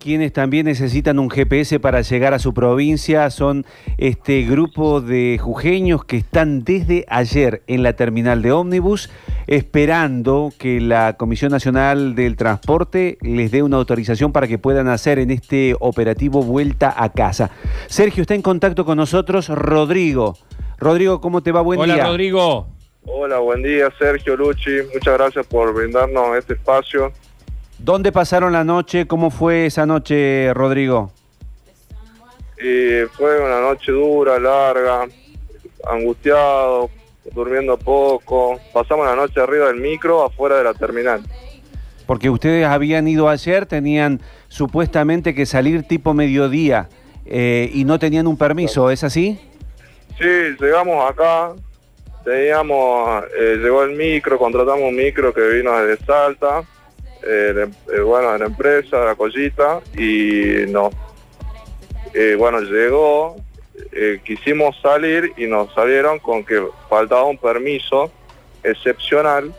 quienes también necesitan un GPS para llegar a su provincia son este grupo de jujeños que están desde ayer en la terminal de ómnibus esperando que la Comisión Nacional del Transporte les dé una autorización para que puedan hacer en este operativo vuelta a casa. Sergio está en contacto con nosotros, Rodrigo. Rodrigo, ¿cómo te va? Buen Hola, día. Rodrigo. Hola, buen día, Sergio Luchi. Muchas gracias por brindarnos este espacio. ¿Dónde pasaron la noche? ¿Cómo fue esa noche, Rodrigo? Y fue una noche dura, larga, angustiado, durmiendo poco. Pasamos la noche arriba del micro, afuera de la terminal. Porque ustedes habían ido ayer, tenían supuestamente que salir tipo mediodía eh, y no tenían un permiso, ¿es así? Sí, llegamos acá, teníamos, eh, llegó el micro, contratamos un micro que vino desde Salta, eh, de- eh, bueno, de la empresa, de la collita, y no, eh, bueno, llegó, quisimos salir y nos salieron con que faltaba un permiso excepcional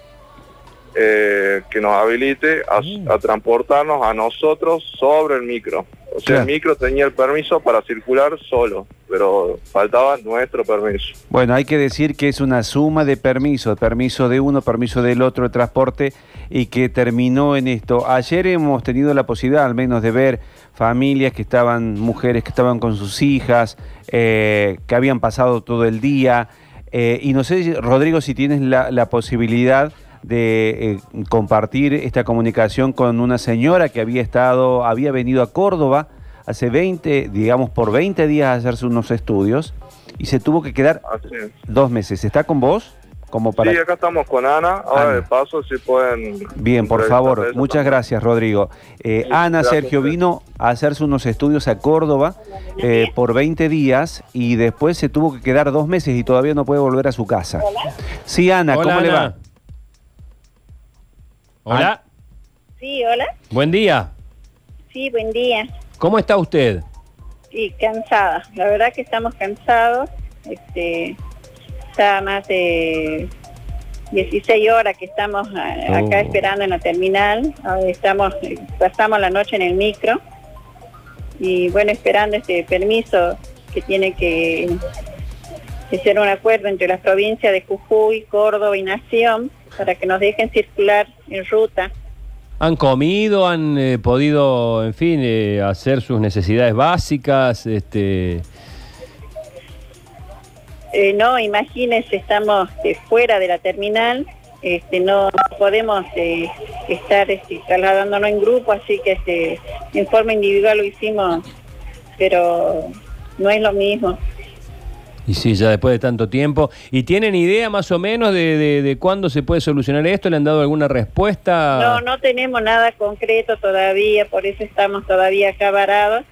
que nos habilite a, a transportarnos a nosotros sobre el micro. O sea, Claro. el micro tenía el permiso para circular solo, pero faltaba nuestro permiso. Bueno, hay que decir que es una suma de permisos, permiso de uno, permiso del otro de transporte y que terminó en esto. Ayer hemos tenido la posibilidad al menos de ver familias que estaban, mujeres que estaban con sus hijas, eh, que habían pasado todo el día. eh, y no sé, Rodrigo, si tienes la, la posibilidad de eh, compartir esta comunicación con una señora que había estado, había venido a Córdoba hace 20, digamos por 20 días a hacerse unos estudios y se tuvo que quedar dos meses. ¿Está con vos? Como para... Sí, acá estamos con Ana. Ahora Ana. de paso, si pueden... Bien, por favor, muchas también. gracias, Rodrigo. Eh, Sí, Ana gracias, Sergio vino a hacerse unos estudios a Córdoba eh, por 20 días y después se tuvo que quedar dos meses y todavía no puede volver a su casa. Sí, Ana, Hola, ¿cómo le va? Hola. Sí, hola. Buen día. Sí, buen día. ¿Cómo está usted? Sí, cansada. La verdad que estamos cansados. Este, está más de 16 horas que estamos ah, acá Oh. esperando en la terminal. Ah, Estamos, eh, pasamos la noche en el micro y bueno, esperando este permiso que tiene que, ser un acuerdo entre las provincias de Jujuy, Córdoba y Nación para que nos dejen circular en ruta. ¿Han comido? ¿Han eh, podido, en fin, eh, hacer sus necesidades básicas? Este, Eh, no, imagínense, estamos fuera de la terminal, este, no podemos estar este, trasladándonos en grupo, así que este, en forma individual lo hicimos, pero no es lo mismo. Y sí, ya después de tanto tiempo. ¿Y tienen idea más o menos de, de- de cuándo se puede solucionar esto? ¿Le han dado alguna respuesta? No, no tenemos nada concreto todavía, por eso estamos todavía acá varados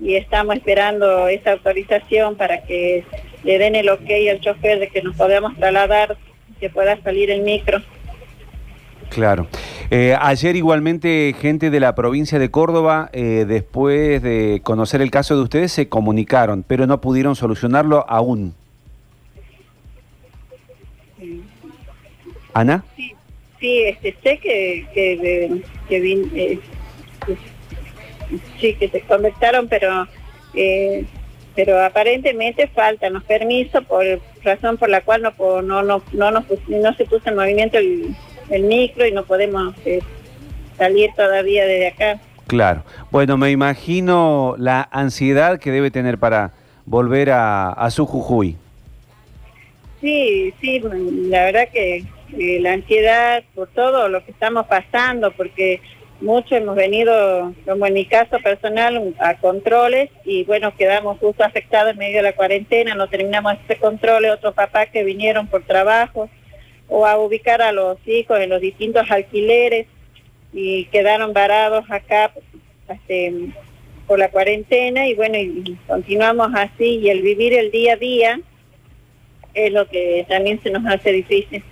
y estamos esperando esa autorización para que le den el ok al chofer de que nos podamos trasladar, que pueda salir el micro. Claro. Eh, ayer igualmente gente de la provincia de Córdoba, eh, después de conocer el caso de ustedes, se comunicaron, pero no pudieron solucionarlo aún. Ana. Sí, sí, este, sé que, que, que vin- eh, sí, que se conectaron, pero eh, pero aparentemente faltan los permisos por razón por la cual no no no no, no se puso en movimiento el, el micro y no podemos eh, salir todavía desde acá. Claro. Bueno, me imagino la ansiedad que debe tener para volver a, a su Jujuy. Sí, sí, la verdad que eh, la ansiedad por todo lo que estamos pasando, porque muchos hemos venido, como en mi caso personal, a controles y bueno, quedamos justo afectados en medio de la cuarentena, no terminamos este control, otros papás que vinieron por trabajo o a ubicar a los hijos en los distintos alquileres y quedaron varados acá este, por la cuarentena y bueno, y continuamos así y el vivir el día a día es lo que también se nos hace difícil.